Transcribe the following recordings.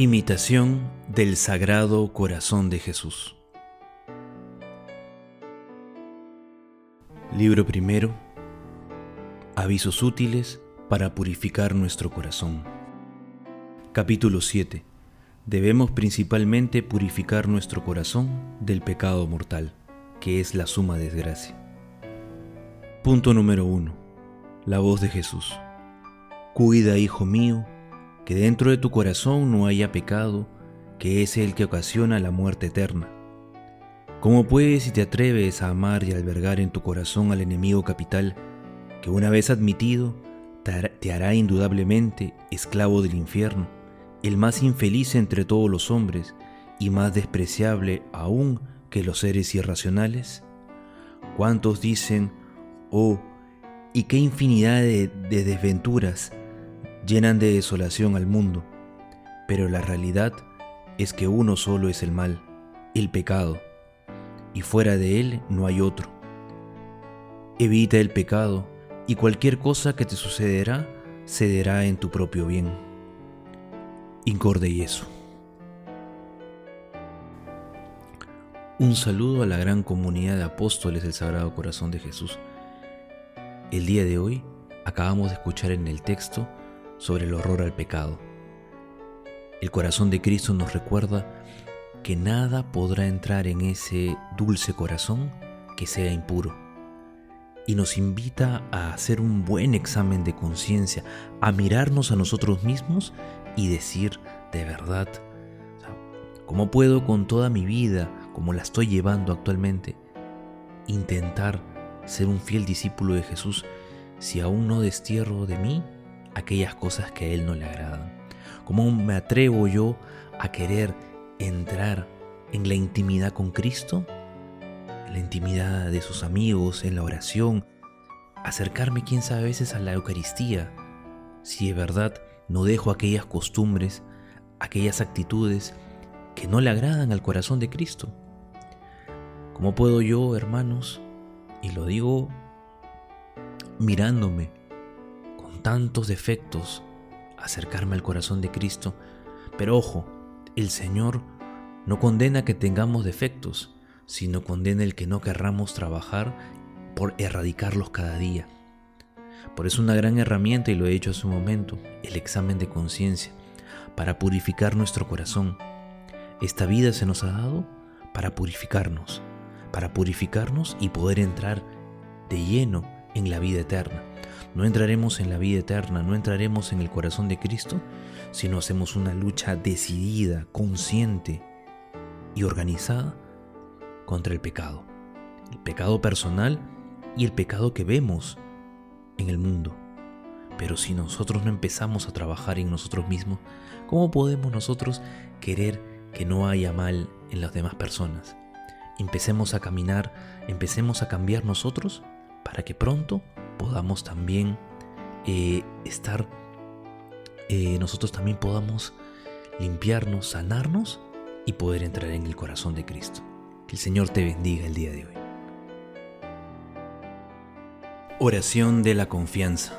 Imitación del Sagrado Corazón de Jesús. Libro primero. Avisos útiles para purificar nuestro corazón. Capítulo 7. Debemos principalmente purificar nuestro corazón del pecado mortal, que es la suma desgracia. Punto número 1. La voz de Jesús. Cuida, hijo mío, que dentro de tu corazón no haya pecado, que es el que ocasiona la muerte eterna. ¿Cómo puedes si te atreves a amar y albergar en tu corazón al enemigo capital, que una vez admitido, te hará indudablemente esclavo del infierno, el más infeliz entre todos los hombres y más despreciable aún que los seres irracionales? ¿Cuántos dicen, oh, y qué infinidad de, de desventuras llenan de desolación al mundo, pero la realidad es que uno solo es el mal, el pecado, y fuera de él no hay otro. Evita el pecado y cualquier cosa que te sucederá cederá en tu propio bien. Incorde Yesu. Un saludo a la gran comunidad de apóstoles del Sagrado Corazón de Jesús. El día de hoy acabamos de escuchar en el texto sobre el horror al pecado. El corazón de Cristo nos recuerda que nada podrá entrar en ese dulce corazón que sea impuro. Y nos invita a hacer un buen examen de conciencia, a mirarnos a nosotros mismos y decir de verdad, ¿cómo puedo con toda mi vida, como la estoy llevando actualmente, intentar ser un fiel discípulo de Jesús si aún no destierro de mí aquellas cosas que a Él no le agradan? ¿Cómo me atrevo yo a querer entrar en la intimidad con Cristo? La intimidad de sus amigos, en la oración, acercarme, quién sabe, a veces a la Eucaristía, si de verdad no dejo aquellas costumbres, aquellas actitudes que no le agradan al corazón de Cristo. ¿Cómo puedo yo, hermanos, y lo digo mirándome, tantos defectos acercarme al corazón de Cristo. Pero ojo, el Señor no condena que tengamos defectos, sino condena el que no querramos trabajar por erradicarlos cada día. Por eso una gran herramienta, y lo he dicho hace un momento, el examen de conciencia, para purificar nuestro corazón. Esta vida se nos ha dado para purificarnos, para purificarnos y poder entrar de lleno en la vida eterna. No entraremos en la vida eterna, no entraremos en el corazón de Cristo si no hacemos una lucha decidida, consciente y organizada contra el pecado. El pecado personal y el pecado que vemos en el mundo. Pero si nosotros no empezamos a trabajar en nosotros mismos, ¿cómo podemos nosotros querer que no haya mal en las demás personas? Empecemos a caminar, empecemos a cambiar nosotros para que pronto podamos también eh, estar, eh, nosotros también podamos limpiarnos, sanarnos y poder entrar en el corazón de Cristo. Que el Señor te bendiga el día de hoy. Oración de la confianza.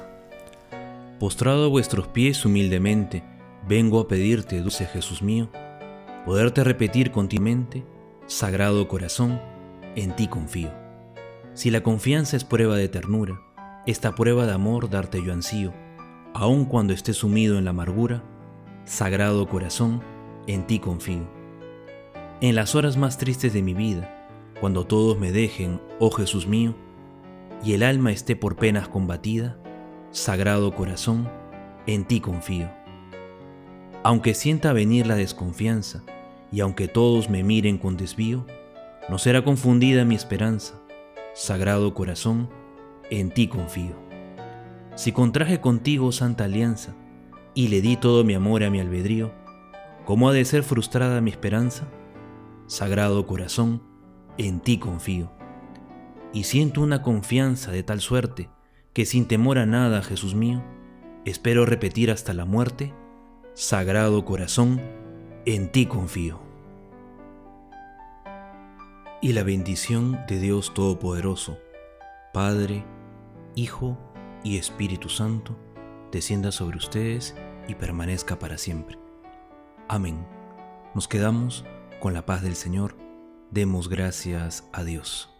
Postrado a vuestros pies humildemente, vengo a pedirte, dulce Jesús mío, poderte repetir continuamente, Sagrado Corazón, en ti confío. Si la confianza es prueba de ternura, esta prueba de amor darte yo ansío, aun cuando esté sumido en la amargura, Sagrado Corazón, en ti confío. En las horas más tristes de mi vida, cuando todos me dejen, oh Jesús mío, y el alma esté por penas combatida, Sagrado Corazón, en ti confío. Aunque sienta venir la desconfianza, y aunque todos me miren con desvío, no será confundida mi esperanza, Sagrado Corazón, en ti confío. Si contraje contigo santa alianza y le di todo mi amor a mi albedrío, ¿cómo ha de ser frustrada mi esperanza? Sagrado Corazón, en ti confío. Y siento una confianza de tal suerte que sin temor a nada, Jesús mío, espero repetir hasta la muerte, Sagrado Corazón, en ti confío. Y la bendición de Dios Todopoderoso, Padre, Hijo y Espíritu Santo, descienda sobre ustedes y permanezca para siempre. Amén. Nos quedamos con la paz del Señor. Demos gracias a Dios.